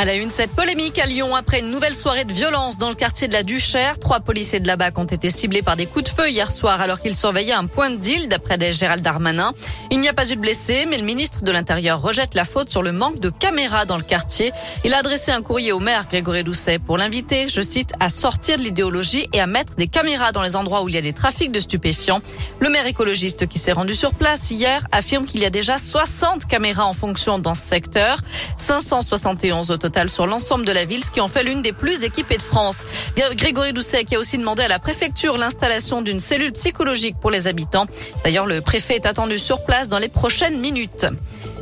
À la une, cette polémique à Lyon après une nouvelle soirée de violence dans le quartier de la Duchère. Trois policiers de la BAC ont été ciblés par des coups de feu hier soir alors qu'ils surveillaient un point de deal d'après des Gérald Darmanin. Il n'y a pas eu de blessés, mais le ministre de l'Intérieur rejette la faute sur le manque de caméras dans le quartier. Il a adressé un courrier au maire Grégory Doucet pour l'inviter, je cite, à sortir de l'idéologie et à mettre des caméras dans les endroits où il y a des trafics de stupéfiants. Le maire écologiste qui s'est rendu sur place hier affirme qu'il y a déjà 60 caméras en fonction dans ce secteur, 571 au total sur l'ensemble de la ville, ce qui en fait l'une des plus équipées de France. Grégory Doucet qui a aussi demandé à la préfecture l'installation d'une cellule psychologique pour les habitants. D'ailleurs, le préfet est attendu sur place dans les prochaines minutes.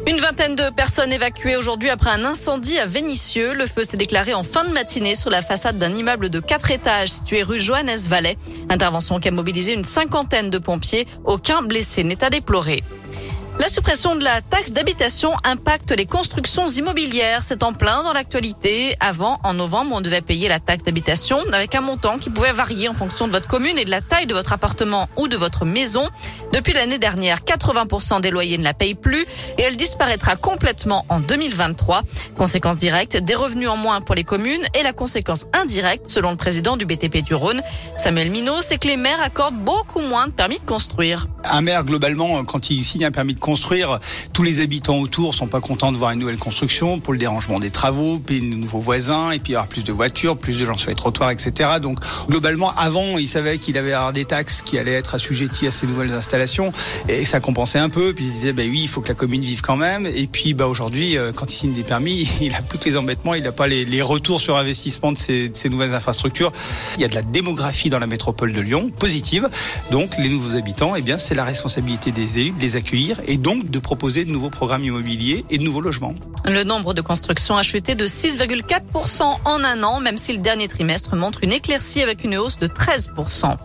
Une vingtaine de personnes évacuées aujourd'hui après un incendie à Vénissieux. Le feu s'est déclaré en fin de matinée sur la façade d'un immeuble de quatre étages situé rue Johannes Vallet. Intervention qui a mobilisé une cinquantaine de pompiers. Aucun blessé n'est à déplorer. La suppression de la taxe d'habitation impacte les constructions immobilières. C'est en plein dans l'actualité. Avant, en novembre, on devait payer la taxe d'habitation avec un montant qui pouvait varier en fonction de votre commune et de la taille de votre appartement ou de votre maison. Depuis l'année dernière, 80% des loyers ne la payent plus et elle disparaîtra complètement en 2023. Conséquence directe, des revenus en moins pour les communes et la conséquence indirecte, selon le président du BTP du Rhône, Samuel Minot, c'est que les maires accordent beaucoup moins de permis de construire. Un maire, globalement, quand il signe un permis de construire, tous les habitants autour sont pas contents de voir une nouvelle construction pour le dérangement des travaux, payer de nouveaux voisins, et puis avoir plus de voitures, plus de gens sur les trottoirs, etc. Donc, globalement, avant, il savait qu'il avait avoir des taxes qui allaient être assujetties à ces nouvelles installations, et ça compensait un peu. Puis il disait, bah oui, il faut que la commune vive quand même. Et puis, bah aujourd'hui, euh, quand il signe des permis, il a plus que les embêtements, il n'a pas les, les, retours sur investissement de ces, de ces nouvelles infrastructures. Il y a de la démographie dans la métropole de Lyon, positive. Donc, les nouveaux habitants, eh bien, c'est la responsabilité des élus de les accueillir et donc de proposer de nouveaux programmes immobiliers et de nouveaux logements. Le nombre de constructions a chuté de 6,4% en un an, même si le dernier trimestre montre une éclaircie avec une hausse de 13%.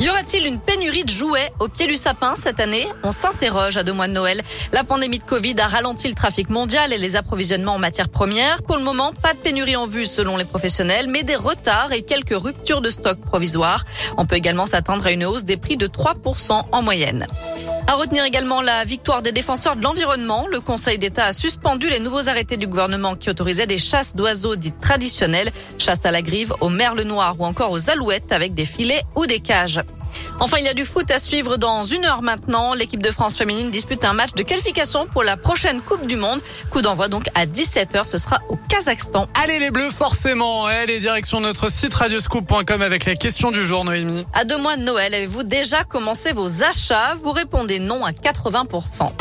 Y aura-t-il une pénurie de jouets au pied du sapin cette année? On s'interroge à deux mois de Noël. La pandémie de Covid a ralenti le trafic mondial et les approvisionnements en matières premières. Pour le moment, pas de pénurie en vue selon les professionnels, mais des retards et quelques ruptures de stock provisoires. On peut également s'attendre à une hausse des prix de 3% en moyenne. À retenir également la victoire des défenseurs de l'environnement. Le Conseil d'État a suspendu les nouveaux arrêtés du gouvernement qui autorisaient des chasses d'oiseaux dites traditionnelles, chasse à la grive, aux merles noires ou encore aux alouettes avec des filets ou des cages. Enfin, il y a du foot à suivre dans une heure maintenant. L'équipe de France féminine dispute un match de qualification pour la prochaine Coupe du Monde. Coup d'envoi donc à 17h. Ce sera au Kazakhstan. Allez les Bleus, forcément. Allez, direction notre site radioscoop.com avec la question du jour, Noémie. À deux mois de Noël, avez-vous déjà commencé vos achats? Vous répondez non à 80%.